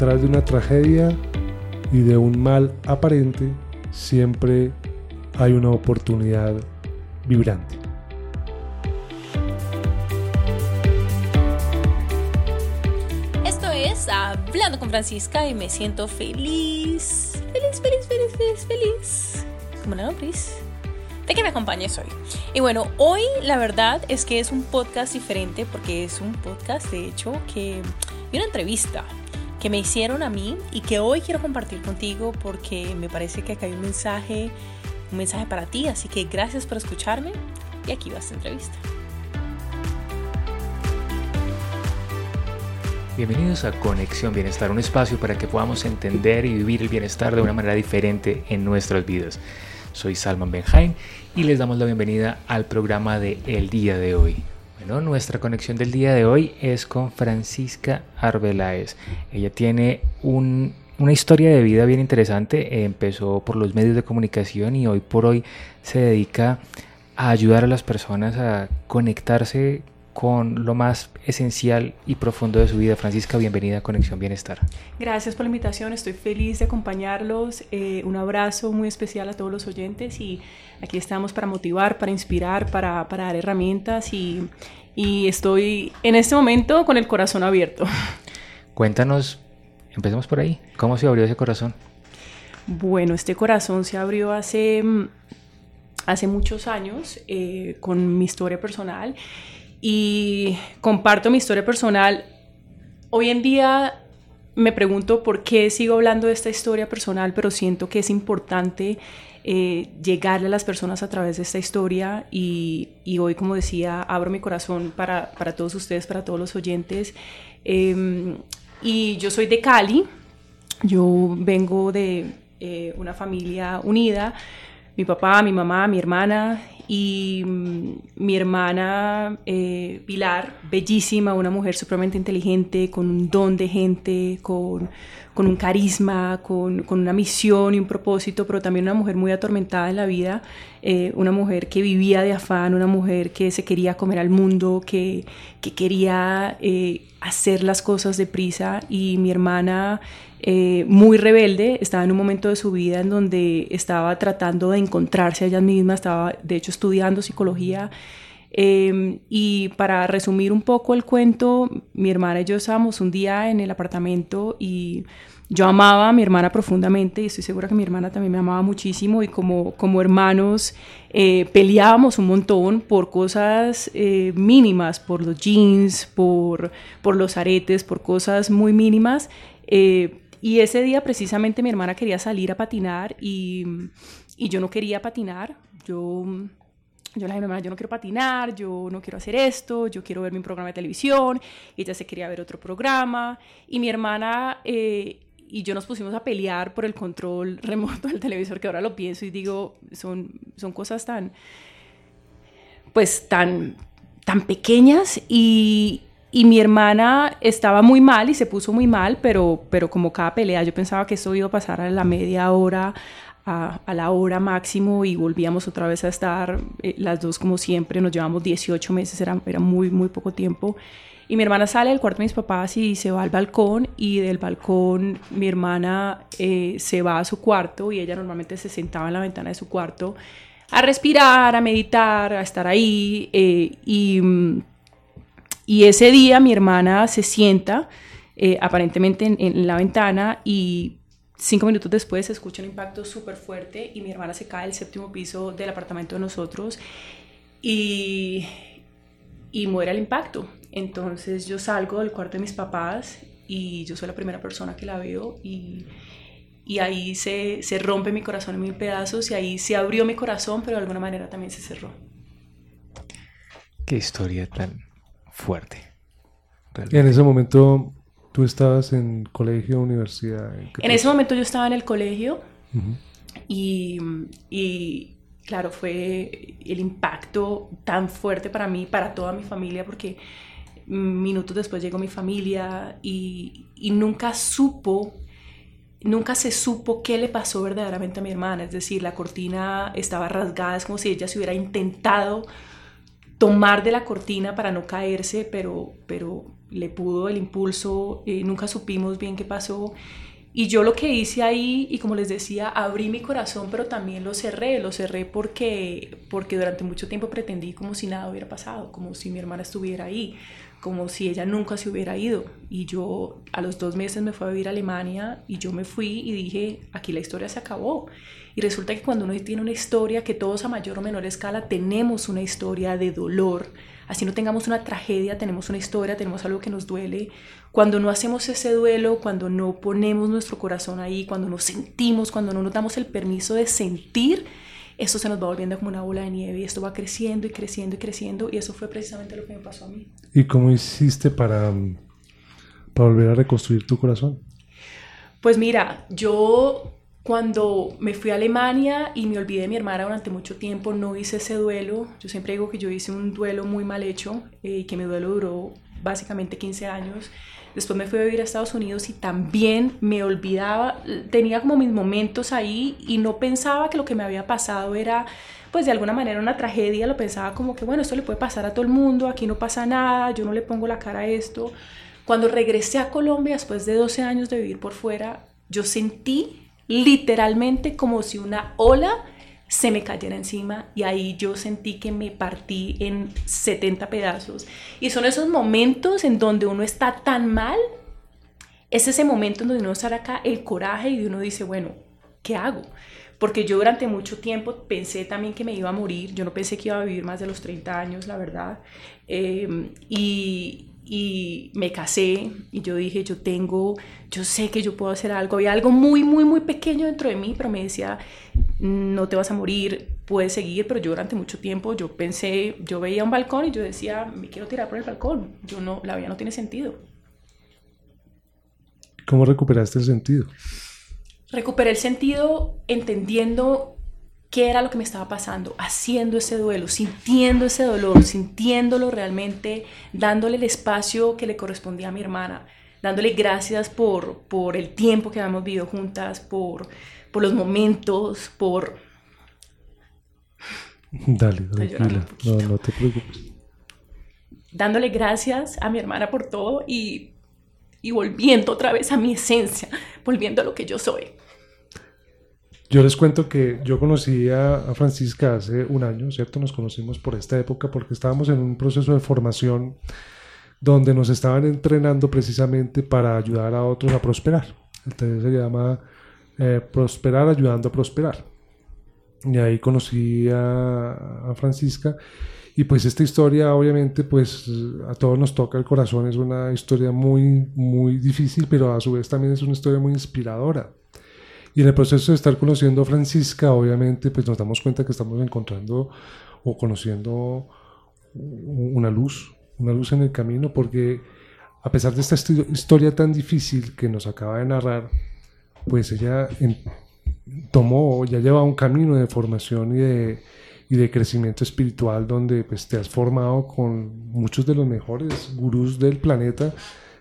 detrás de una tragedia y de un mal aparente siempre hay una oportunidad vibrante. Esto es Hablando con Francisca y me siento feliz, feliz, feliz, feliz, feliz, feliz. Como una lombriz de que me acompañes hoy. Y bueno, hoy la verdad es que es un podcast diferente porque es un podcast de hecho que y una entrevista que me hicieron a mí y que hoy quiero compartir contigo porque me parece que acá hay un mensaje, un mensaje para ti, así que gracias por escucharme y aquí va esta entrevista. Bienvenidos a Conexión Bienestar, un espacio para que podamos entender y vivir el bienestar de una manera diferente en nuestras vidas. Soy Salman Benjain y les damos la bienvenida al programa de El día de hoy. Bueno, nuestra conexión del día de hoy es con Francisca Arbeláez. Ella tiene una historia de vida bien interesante. Empezó por los medios de comunicación y hoy por hoy se dedica a ayudar a las personas a conectarse con lo más esencial y profundo de su vida. Francisca, bienvenida a Conexión Bienestar. Gracias por la invitación, estoy feliz de acompañarlos. Eh, un abrazo muy especial a todos los oyentes y aquí estamos para motivar, para inspirar, para, para dar herramientas y, y estoy en este momento con el corazón abierto. Cuéntanos, empecemos por ahí, ¿cómo se abrió ese corazón? Bueno, este corazón se abrió hace, hace muchos años eh, con mi historia personal y comparto mi historia personal. Hoy en día me pregunto por qué sigo hablando de esta historia personal, pero siento que es importante eh, llegarle a las personas a través de esta historia y, hoy, como decía, abro mi corazón para, todos ustedes, para todos los oyentes. Em, y yo soy de Cali, yo vengo de eh, una familia unida, mi papá, mi mamá, mi hermana y mm, mi hermana eh, Pilar, bellísima, una mujer supremamente inteligente, con un don de gente, con, con un carisma, con, con, una misión y un propósito, pero también una mujer muy atormentada en la vida, eh, una mujer que vivía de afán, una mujer que se quería comer al mundo, que, que quería eh, hacer las cosas deprisa. Y mi hermana eh, muy rebelde, estaba en un momento de su vida en donde estaba tratando de encontrarse a ella misma, estaba de hecho estudiando psicología. Em, y para resumir un poco el cuento, mi hermana y yo estábamos un día en el apartamento y yo amaba a mi hermana profundamente y estoy segura que mi hermana también me amaba muchísimo y como, como hermanos eh, peleábamos un montón por cosas eh, mínimas, por los jeans, por, por los aretes, por cosas muy mínimas. Y ese día precisamente mi hermana quería salir a patinar y, y yo no quería patinar. Yo, yo le dije a mi hermana, yo no quiero patinar, yo no quiero hacer esto, yo quiero ver mi programa de televisión. Ella se quería ver otro programa. Y mi hermana eh, y yo nos pusimos a pelear por el control remoto del televisor, que ahora lo pienso y digo, son, son cosas tan, pues tan, tan pequeñas y, y mi hermana estaba muy mal y se puso muy mal, pero, pero como cada pelea yo pensaba que eso iba a pasar a la media hora, a, a la hora máximo y volvíamos otra vez a estar eh, las dos como siempre, nos llevamos 18 meses, era, era muy, muy poco tiempo. Y mi hermana sale del cuarto de mis papás y se va al balcón y del balcón mi hermana eh, se va a su cuarto y ella normalmente se sentaba en la ventana de su cuarto a respirar, a meditar, a estar ahí eh, y mm, y ese día mi hermana se sienta eh, aparentemente en, la ventana y cinco minutos después se escucha un impacto súper fuerte y mi hermana se cae del séptimo piso del apartamento de nosotros y, y muere el impacto. Entonces yo salgo del cuarto de mis papás y yo soy la primera persona que la veo y, y ahí se, se, rompe mi corazón en mil pedazos y ahí se abrió mi corazón, pero de alguna manera también se cerró. Qué historia tan fuerte. Y en ese momento tú estabas en colegio, universidad. ¿En, ese momento yo estaba en el colegio y, y, claro, fue el impacto tan fuerte para mí, para toda mi familia, porque minutos después llegó mi familia y, y nunca supo nunca se supo qué le pasó verdaderamente a mi hermana, es decir, la cortina estaba rasgada, es como si ella se hubiera intentado tomar de la cortina para no caerse, pero, pero, le pudo el impulso, eh, nunca supimos bien qué pasó. Y yo lo que hice ahí, y como les decía, abrí mi corazón, pero también lo cerré. Lo cerré porque, porque durante mucho tiempo pretendí como si nada hubiera pasado, como si mi hermana estuviera ahí, como si ella nunca se hubiera ido. Y yo a los dos meses me fui a vivir a Alemania y yo me fui y dije, aquí la historia se acabó. Y resulta que cuando uno tiene una historia, que todos a mayor o menor escala tenemos una historia de dolor, así no tengamos una tragedia, tenemos una historia, tenemos algo que nos duele. Cuando no hacemos ese duelo, cuando no ponemos nuestro corazón ahí, cuando no sentimos, cuando no nos damos el permiso de sentir, esto se nos va volviendo como una bola de nieve y esto va creciendo y creciendo y creciendo y eso fue precisamente lo que me pasó a mí. ¿Y cómo hiciste para, para volver a reconstruir tu corazón? Pues mira, yo cuando me fui a Alemania y me olvidé de mi hermana durante mucho tiempo, no hice ese duelo. Yo siempre digo que yo hice un duelo muy mal hecho eh, y que mi duelo duró básicamente 15 años. Después me fui a vivir a Estados Unidos y también me olvidaba, tenía como mis momentos ahí y no pensaba que lo que me había pasado era pues de alguna manera una tragedia, lo pensaba como que bueno, esto le puede pasar a todo el mundo, aquí no pasa nada, yo no le pongo la cara a esto. Cuando regresé a Colombia después de 12 años de vivir por fuera, yo sentí literalmente como si una ola se me cayera encima y ahí yo sentí que me partí en 70 pedazos. Y son esos momentos en donde uno está tan mal, es ese momento en donde uno acá el coraje y uno dice, bueno, ¿qué hago? Porque yo durante mucho tiempo pensé también que me iba a morir, yo no pensé que iba a vivir más de los 30 años, la verdad. Eh, y, y me casé y yo dije, yo tengo, yo sé que yo puedo hacer algo. Había algo muy, muy, muy pequeño dentro de mí, pero me decía, no te vas a morir, puedes seguir, pero yo durante mucho tiempo yo pensé, yo veía un balcón y yo decía, me quiero tirar por el balcón. Yo no, la vida no tiene sentido. ¿Cómo recuperaste el sentido? Recuperé el sentido entendiendo qué era lo que me estaba pasando, haciendo ese duelo, sintiendo ese dolor, sintiéndolo realmente, dándole el espacio que le correspondía a mi hermana, dándole gracias por, por el tiempo que habíamos vivido juntas, por, por los momentos, por... Dale, tranquila, no, no te preocupes. Dándole gracias a mi hermana por todo y, y volviendo otra vez a mi esencia, volviendo a lo que yo soy. Yo les cuento que yo conocí a, Francisca hace un año, ¿cierto? Nos conocimos por esta época porque estábamos en un proceso de formación donde nos estaban entrenando precisamente para ayudar a otros a prosperar. Entonces se llama eh, Prosperar ayudando a prosperar. Y ahí conocí a, a, Francisca y pues esta historia obviamente pues a todos nos toca el corazón, es una historia muy, muy difícil, pero a su vez también es una historia muy inspiradora y en el proceso de estar conociendo a Francisca, obviamente, pues nos damos cuenta que estamos encontrando o conociendo una luz, una luz en el camino, porque a pesar de esta historia tan difícil que nos acaba de narrar, pues ella tomó, ya lleva un camino de formación y de, y de crecimiento espiritual donde pues te has formado con muchos de los mejores gurús del planeta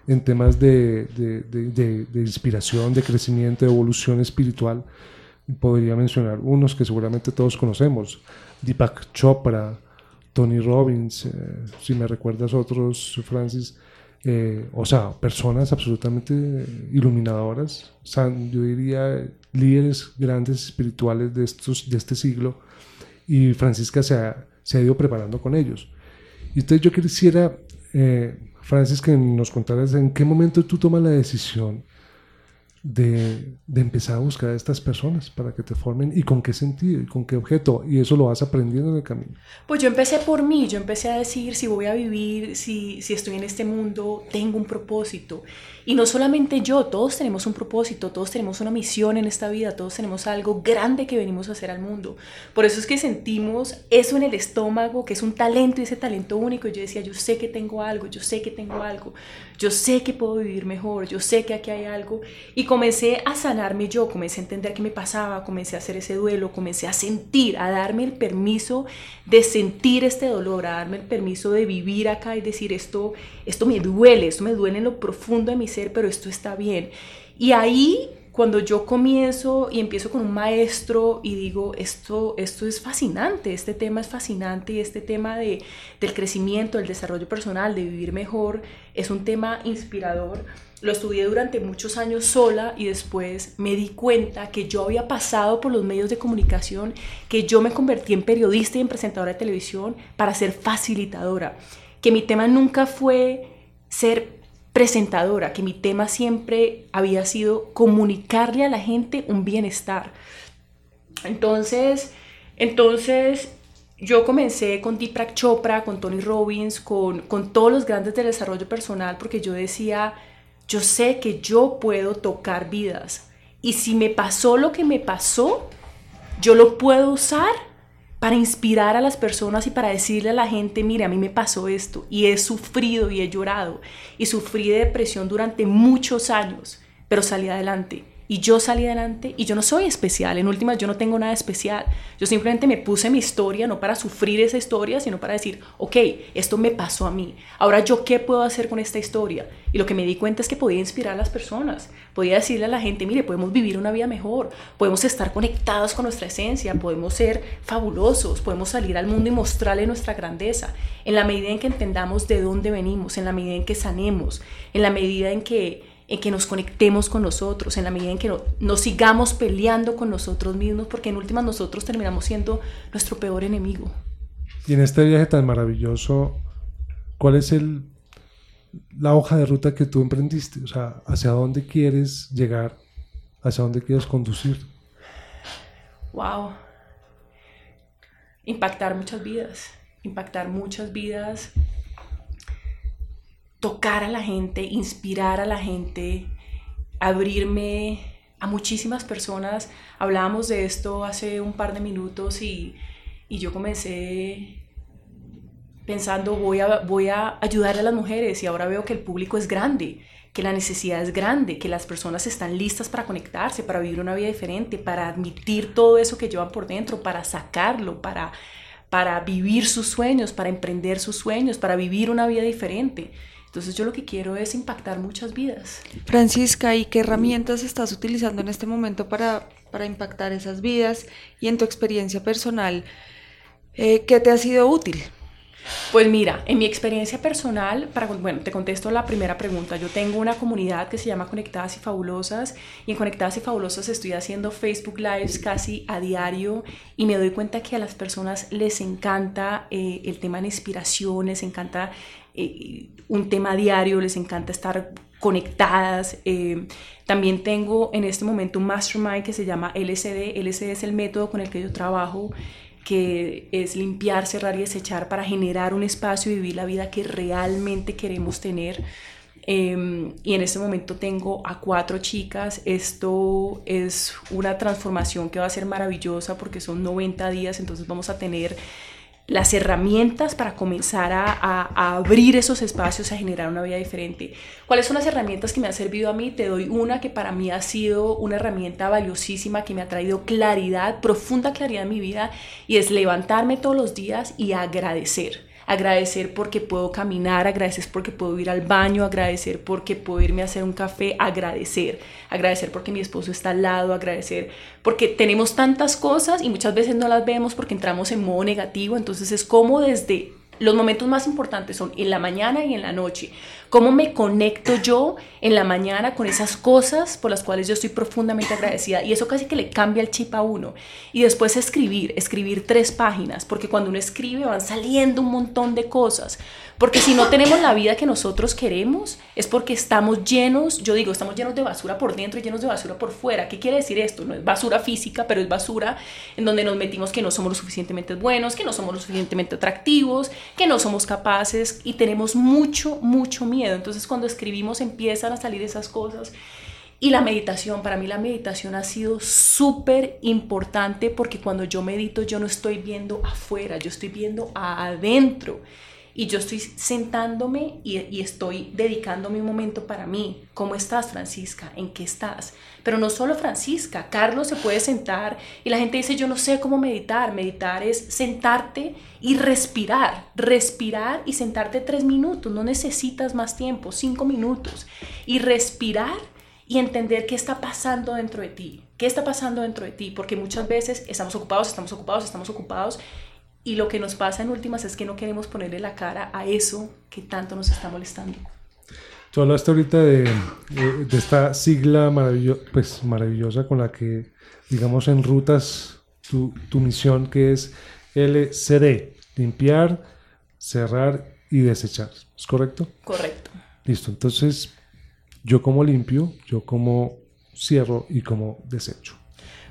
en temas de, de, de, inspiración, de crecimiento, de evolución espiritual. Podría mencionar unos que seguramente todos conocemos, Deepak Chopra, Tony Robbins, eh, si me recuerdas otros, Francis, eh, o sea, personas absolutamente iluminadoras, yo diría líderes grandes espirituales de, estos, de este siglo, y Francisca se ha, se ha ido preparando con ellos. Entonces yo quisiera eh, Francis, que nos contaras en qué momento tú tomas la decisión de, de, empezar a buscar a estas personas para que te formen y con qué sentido y con qué objeto. Y eso lo vas aprendiendo en el camino. Pues yo empecé por mí, yo empecé a decir si voy a vivir, si, si estoy en este mundo, tengo un propósito. Y no solamente yo, todos tenemos un propósito, todos tenemos una misión en esta vida, todos tenemos algo grande que venimos a hacer al mundo. Por eso es que sentimos eso en el estómago, que es un talento y ese talento único. Yo decía, yo sé que tengo algo, yo sé que tengo algo, yo sé que puedo vivir mejor, yo sé que aquí hay algo. Y comencé a sanarme yo, comencé a entender qué me pasaba, comencé a hacer ese duelo, comencé a sentir, a darme el permiso de sentir este dolor, a darme el permiso de vivir acá y decir esto esto me duele, esto me duele en lo profundo de mi ser, pero esto está bien. Y ahí cuando yo comienzo y empiezo con un maestro y digo, esto, esto es fascinante, este tema es fascinante y este tema de, del crecimiento, del desarrollo personal, de vivir mejor, es un tema inspirador. Lo estudié durante muchos años sola y después me di cuenta que yo había pasado por los medios de comunicación, que yo me convertí en periodista y en presentadora de televisión para ser facilitadora, que mi tema nunca fue ser presentadora, que mi tema siempre había sido comunicarle a la gente un bienestar. Entonces, entonces yo comencé con Deepak Chopra, con Tony Robbins, con, con todos los grandes del desarrollo personal, porque yo decía, yo sé que yo puedo tocar vidas. Y si me pasó lo que me pasó, yo lo puedo usar para inspirar a las personas y para decirle a la gente, mire, a mí me pasó esto y he sufrido y he llorado y sufrí de depresión durante muchos años, pero salí adelante. Y yo salí adelante y yo no soy especial, en últimas yo no tengo nada especial, yo simplemente me puse mi historia no para sufrir esa historia, sino para decir, ok, esto me pasó a mí, ahora yo qué puedo hacer con esta historia y lo que me di cuenta es que podía inspirar a las personas, podía decirle a la gente, mire, podemos vivir una vida mejor, podemos estar conectados con nuestra esencia, podemos ser fabulosos, podemos salir al mundo y mostrarle nuestra grandeza, en la medida en que entendamos de dónde venimos, en la medida en que sanemos, en la medida en que en que nos conectemos con nosotros, en la medida en que no, nos sigamos peleando con nosotros mismos, porque en últimas nosotros terminamos siendo nuestro peor enemigo. Y en este viaje tan maravilloso, ¿cuál es el, la hoja de ruta que tú emprendiste? O sea, ¿hacia dónde quieres llegar? ¿Hacia dónde quieres conducir? Wow. Impactar muchas vidas, impactar muchas vidas tocar a la gente, inspirar a la gente, abrirme a muchísimas personas. Hablábamos de esto hace un par de minutos y, yo comencé pensando voy a, voy a ayudar a las mujeres y ahora veo que el público es grande, que la necesidad es grande, que las personas están listas para conectarse, para vivir una vida diferente, para admitir todo eso que llevan por dentro, para sacarlo, para, para vivir sus sueños, para emprender sus sueños, para vivir una vida diferente. Entonces yo lo que quiero es impactar muchas vidas. Francisca, ¿y qué herramientas estás utilizando en este momento para, para impactar esas vidas? Y en tu experiencia personal, eh, ¿qué te ha sido útil? Pues mira, en mi experiencia personal, para, bueno, te contesto la primera pregunta. Yo tengo una comunidad que se llama Conectadas y Fabulosas y en Conectadas y Fabulosas estoy haciendo Facebook Lives casi a diario y me doy cuenta que a las personas les encanta eh, el tema de inspiración, les encanta eh, un tema diario, les encanta estar conectadas. Eh, también tengo en este momento un mastermind que se llama LCD. LCD es el método con el que yo trabajo que es limpiar, cerrar y desechar para generar un espacio y vivir la vida que realmente queremos tener. Em, y en este momento tengo a cuatro chicas. Esto es una transformación que va a ser maravillosa porque son 90 días, entonces vamos a tener las herramientas para comenzar a, abrir esos espacios, a generar una vida diferente. ¿Cuáles son las herramientas que me han servido a mí? Te doy una que para mí ha sido una herramienta valiosísima, que me ha traído claridad, profunda claridad en mi vida, y es levantarme todos los días y agradecer agradecer porque puedo caminar, agradecer porque puedo ir al baño, agradecer porque puedo irme a hacer un café, agradecer, agradecer porque mi esposo está al lado, agradecer porque tenemos tantas cosas y muchas veces no las vemos porque entramos en modo negativo, entonces es como desde los momentos más importantes son en la mañana y en la noche. ¿Cómo me conecto yo en la mañana con esas cosas por las cuales yo estoy profundamente agradecida? Y eso casi que le cambia el chip a uno. Y después escribir, escribir tres páginas, porque cuando uno escribe van saliendo un montón de cosas. Porque si no tenemos la vida que nosotros queremos, es porque estamos llenos, yo digo, estamos llenos de basura por dentro y llenos de basura por fuera. ¿Qué quiere decir esto? No es basura física, pero es basura en donde nos metimos que no somos lo suficientemente buenos, que no somos lo suficientemente atractivos, que no somos capaces y tenemos mucho, mucho miedo. Entonces cuando escribimos empiezan a salir esas cosas. Y la meditación, para mí la meditación ha sido súper importante porque cuando yo medito yo no estoy viendo afuera, yo estoy viendo adentro y yo estoy sentándome y, estoy dedicándome un momento para mí. ¿Cómo estás, Francisca? ¿En qué estás? Pero no solo Francisca, Carlos se puede sentar y la gente dice, yo no sé cómo meditar. Meditar es sentarte y respirar, respirar y sentarte tres minutos, no necesitas más tiempo, cinco minutos. Y respirar y entender qué está pasando dentro de ti, qué está pasando dentro de ti, porque muchas veces estamos ocupados, estamos ocupados, estamos ocupados y lo que nos pasa en últimas es que no queremos ponerle la cara a eso que tanto nos está molestando. Tú hablaste ahorita de, de, esta sigla maravillo, pues, maravillosa con la que, digamos, enrutas tu, tu misión que es LCD, limpiar, cerrar y desechar. ¿Es correcto? Correcto. Listo, entonces yo como limpio, yo como cierro y como desecho.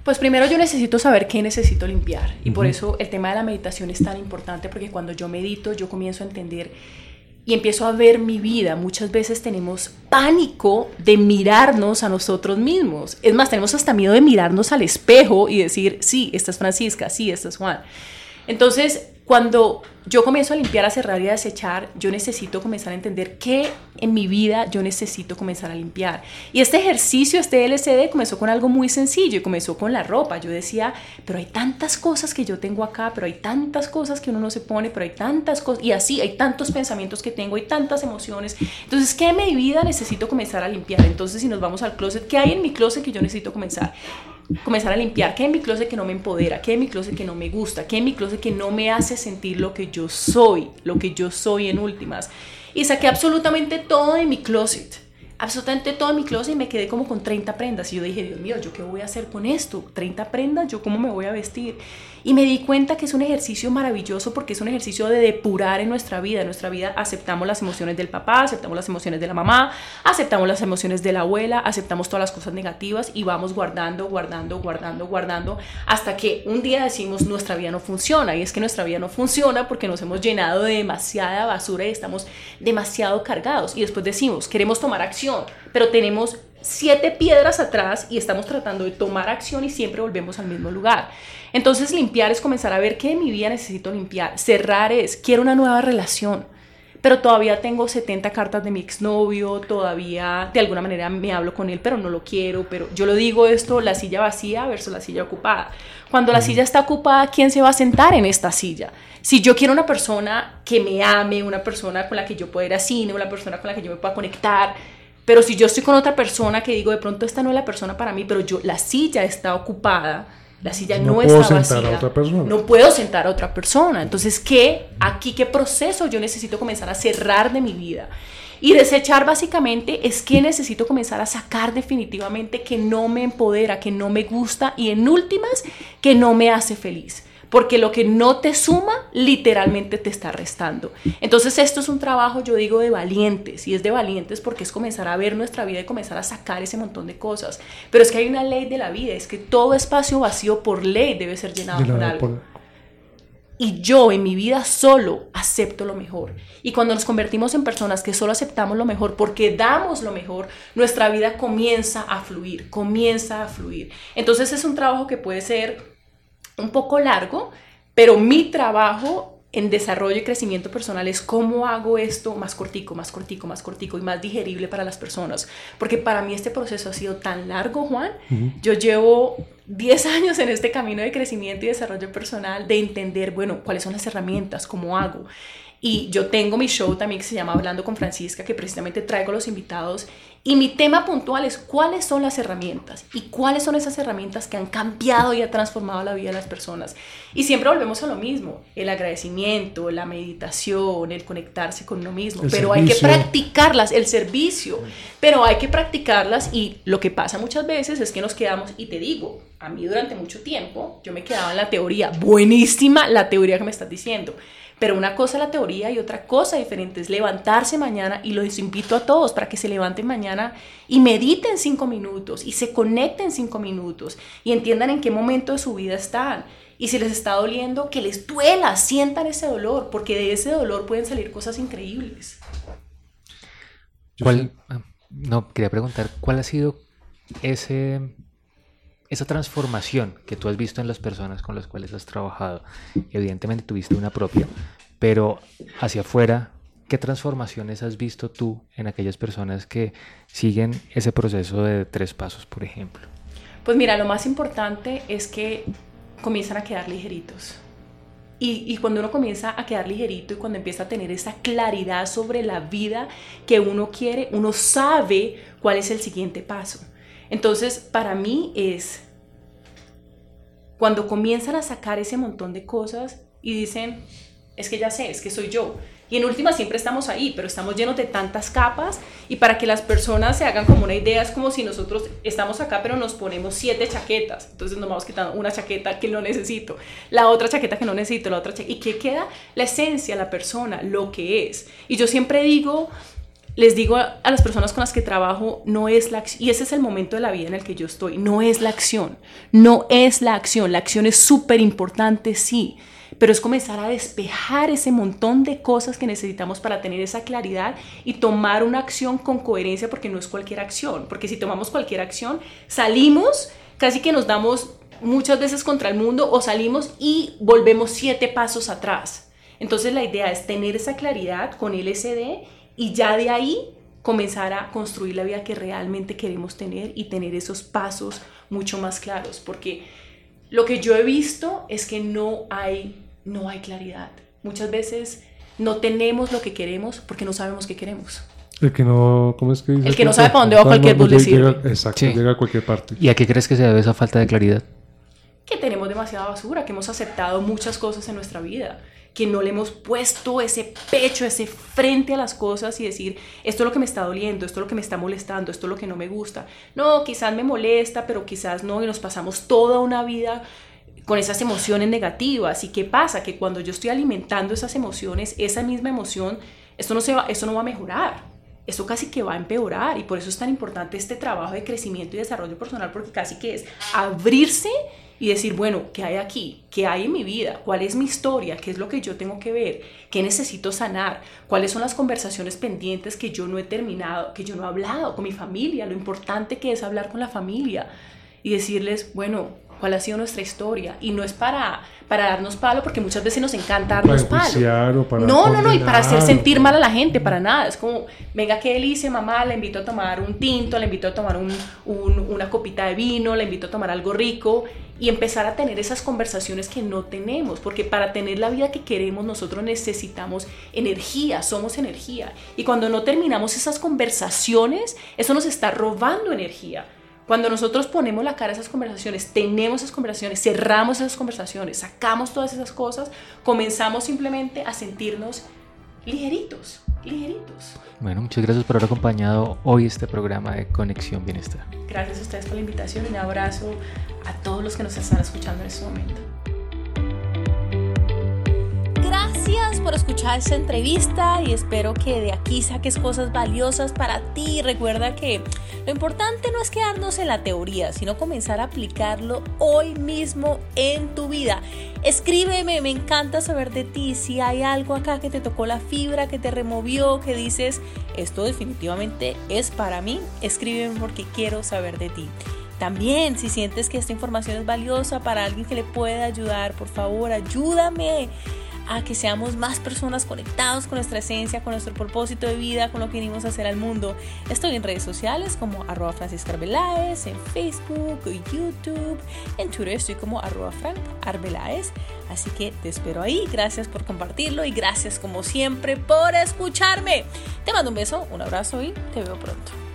Pues primero yo necesito saber qué necesito limpiar y por eso el tema de la meditación es tan importante porque cuando yo medito yo comienzo a entender y empiezo a ver mi vida. Muchas veces tenemos pánico de mirarnos a nosotros mismos. Es más, tenemos hasta miedo de mirarnos al espejo y decir, sí, esta es Francisca, sí, esta es Juan. Entonces, cuando yo comienzo a limpiar, a cerrar y a desechar, yo necesito comenzar a entender qué en mi vida yo necesito comenzar a limpiar. Y este ejercicio, este LCD, comenzó con algo muy sencillo y comenzó con la ropa. Yo decía, pero hay tantas cosas que yo tengo acá, pero hay tantas cosas que uno no se pone, pero hay tantas cosas, y así, hay tantos pensamientos que tengo, hay tantas emociones. Entonces, ¿qué en mi vida necesito comenzar a limpiar? Entonces, si nos vamos al closet, ¿qué hay en mi closet que yo necesito comenzar? Comenzar a limpiar, qué en mi closet que no me empodera, qué en mi closet que no me gusta, qué en mi closet que no me hace sentir lo que yo soy, lo que yo soy en últimas. Y saqué absolutamente todo de mi closet absolutamente todo mi closet y me quedé como con 30 prendas. Y yo dije, Dios mío, ¿yo qué voy a hacer con esto? 30 prendas, ¿yo cómo me voy a vestir? Y me di cuenta que es un ejercicio maravilloso porque es un ejercicio de depurar en nuestra vida. En nuestra vida aceptamos las emociones del papá, aceptamos las emociones de la mamá, aceptamos las emociones de la abuela, aceptamos todas las cosas negativas y vamos guardando, guardando, guardando, guardando hasta que un día decimos nuestra vida no funciona. Y es que nuestra vida no funciona porque nos hemos llenado de demasiada basura y estamos demasiado cargados. Y después decimos, queremos tomar acción pero tenemos siete piedras atrás y estamos tratando de tomar acción y siempre volvemos al mismo lugar. Entonces limpiar es comenzar a ver qué en mi vida necesito limpiar. Cerrar es, quiero una nueva relación, pero todavía tengo 70 cartas de mi exnovio, todavía de alguna manera me hablo con él, pero no lo quiero, pero yo lo digo esto, la silla vacía versus la silla ocupada. Cuando la silla está ocupada, ¿quién se va a sentar en esta silla? Si yo quiero una persona que me ame, una persona con la que yo pueda ir a cine, una persona con la que yo me pueda conectar, pero si yo estoy con otra persona que digo, de pronto esta no es la persona para mí, pero yo, la silla está ocupada, la silla no, está vacía, no puedo sentar a otra persona. Entonces, ¿qué? Aquí, ¿qué proceso yo necesito comenzar a cerrar de mi vida? Y desechar básicamente es que necesito comenzar a sacar definitivamente que no me empodera, que no me gusta y en últimas que no me hace feliz porque lo que no te suma literalmente te está restando. Entonces esto es un trabajo, yo digo, de valientes, y es de valientes porque es comenzar a ver nuestra vida y comenzar a sacar ese montón de cosas. Pero es que hay una ley de la vida, es que todo espacio vacío por ley debe ser llenado con algo. Y yo en mi vida solo acepto lo mejor. Y cuando nos convertimos en personas que solo aceptamos lo mejor porque damos lo mejor, nuestra vida comienza a fluir, comienza a fluir. Entonces es un trabajo que puede ser un poco largo, pero mi trabajo en desarrollo y crecimiento personal es cómo hago esto más cortico, más cortico, más cortico y más digerible para las personas. Porque para mí este proceso ha sido tan largo, Juan. Yo llevo 10 años en este camino de crecimiento y desarrollo personal, de entender, bueno, cuáles son las herramientas, cómo hago. Y yo tengo mi show también que se llama Hablando con Francisca, que precisamente traigo a los invitados. Y mi tema puntual es cuáles son las herramientas y cuáles son esas herramientas que han cambiado y han transformado la vida de las personas. Y siempre volvemos a lo mismo, el agradecimiento, la meditación, el conectarse con uno mismo. pero hay que practicarlas, el servicio, pero hay que practicarlas y lo que pasa muchas veces es que nos quedamos, y te digo, a mí durante mucho tiempo yo me quedaba en la teoría, buenísima la teoría que me estás diciendo pero una cosa es la teoría y otra cosa diferente es levantarse mañana y los invito a todos para que se levanten mañana y mediten cinco minutos y se conecten cinco minutos y entiendan en qué momento de su vida están. Y si les está doliendo, que les duela, sientan ese dolor, porque de ese dolor pueden salir cosas increíbles. ¿Cuál, ah, no, quería preguntar, ¿cuál ha sido ese esa transformación que tú has visto en las personas con las cuales has trabajado, evidentemente tuviste una propia, pero hacia afuera, ¿qué transformaciones has visto tú en aquellas personas que siguen ese proceso de tres pasos, por ejemplo? Pues mira, lo más importante es que comienzan a quedar ligeritos. Y, y, cuando uno comienza a quedar ligerito y cuando empieza a tener esa claridad sobre la vida que uno quiere, uno sabe cuál es el siguiente paso. Entonces, para mí es cuando comienzan a sacar ese montón de cosas y dicen, es que ya sé, es que soy yo. Y en última siempre estamos ahí, pero estamos llenos de tantas capas y para que las personas se hagan como una idea es como si nosotros estamos acá pero nos ponemos siete chaquetas. Entonces nos vamos quitando una chaqueta que no necesito, la otra chaqueta que no necesito, la otra chaqueta. ¿Y qué queda? La esencia, la persona, lo que es. Y yo siempre digo, les digo a, las personas con las que trabajo, no es la y ese es el momento de la vida en el que yo estoy, no es la acción, no es la acción, la acción es súper importante, sí, pero es comenzar a despejar ese montón de cosas que necesitamos para tener esa claridad y tomar una acción con coherencia, porque no es cualquier acción, porque si tomamos cualquier acción, salimos, casi que nos damos muchas veces contra el mundo o salimos y volvemos siete pasos atrás. Entonces la idea es tener esa claridad con LSD y ya de ahí comenzar a construir la vida que realmente queremos tener y tener esos pasos mucho más claros, porque lo que yo he visto es que no hay, no hay claridad. Muchas veces no tenemos lo que queremos porque no sabemos qué queremos. El que no, ¿cómo es que dice? El que no sabe para dónde va cualquier bus le sirve. exacto, llega a cualquier parte. ¿Y a qué crees que se debe esa falta de claridad? Que tenemos demasiada basura, que hemos aceptado muchas cosas en nuestra vida que no le hemos puesto ese pecho, ese frente a las cosas y decir, esto es lo que me está doliendo, esto es lo que me está molestando, esto es lo que no me gusta. No, quizás me molesta, pero quizás no, y nos pasamos toda una vida con esas emociones negativas. ¿Y qué pasa? Que cuando yo estoy alimentando esas emociones, esa misma emoción, esto no, se va, esto no va a mejorar. Esto casi que va a empeorar y por eso es tan importante este trabajo de crecimiento y desarrollo personal porque casi que es abrirse y decir, bueno, ¿qué hay aquí? ¿Qué hay en mi vida? ¿Cuál es mi historia? ¿Qué es lo que yo tengo que ver? ¿Qué necesito sanar? ¿Cuáles son las conversaciones pendientes que yo no he terminado, que yo no he hablado con mi familia? Lo importante que es hablar con la familia y decirles, bueno, cuál ha sido nuestra historia. Y no es para, para darnos palo, porque muchas veces nos encanta darnos palo. no, no, no, y para hacer sentir mal a la gente, para nada. Es como, venga, qué delicia, mamá, le invito a tomar un tinto, le invito a tomar un, una copita de vino, le invito a tomar algo rico y empezar a tener esas conversaciones que no tenemos, porque para tener la vida que queremos nosotros necesitamos energía, somos energía. Y cuando no terminamos esas conversaciones, eso nos está robando energía. Cuando nosotros ponemos la cara a esas conversaciones, tenemos esas conversaciones, cerramos esas conversaciones, sacamos todas esas cosas, comenzamos simplemente a sentirnos ligeritos, ligeritos. Bueno, muchas gracias por haber acompañado hoy este programa de Conexión Bienestar. Gracias a ustedes por la invitación y un abrazo a todos los que nos están escuchando en este momento. Gracias por escuchar esta entrevista y espero que de aquí saques cosas valiosas para ti. Recuerda que lo importante no es quedarnos en la teoría, sino comenzar a aplicarlo hoy mismo en tu vida. Escríbeme, me encanta saber de ti. Si hay algo acá que te tocó la fibra, que te removió, que dices, esto definitivamente es para mí, escríbeme porque quiero saber de ti. También, si sientes que esta información es valiosa para alguien que le pueda ayudar, por favor, ayúdame a que seamos más personas conectados con nuestra esencia, con nuestro propósito de vida, con lo que venimos a hacer al mundo. Estoy en redes sociales como arroba Francisca Arbeláez, en Facebook, YouTube, en Twitter estoy como arroba Frank Arbeláez. Así que te espero ahí, gracias por compartirlo y gracias como siempre por escucharme. Te mando un beso, un abrazo y te veo pronto.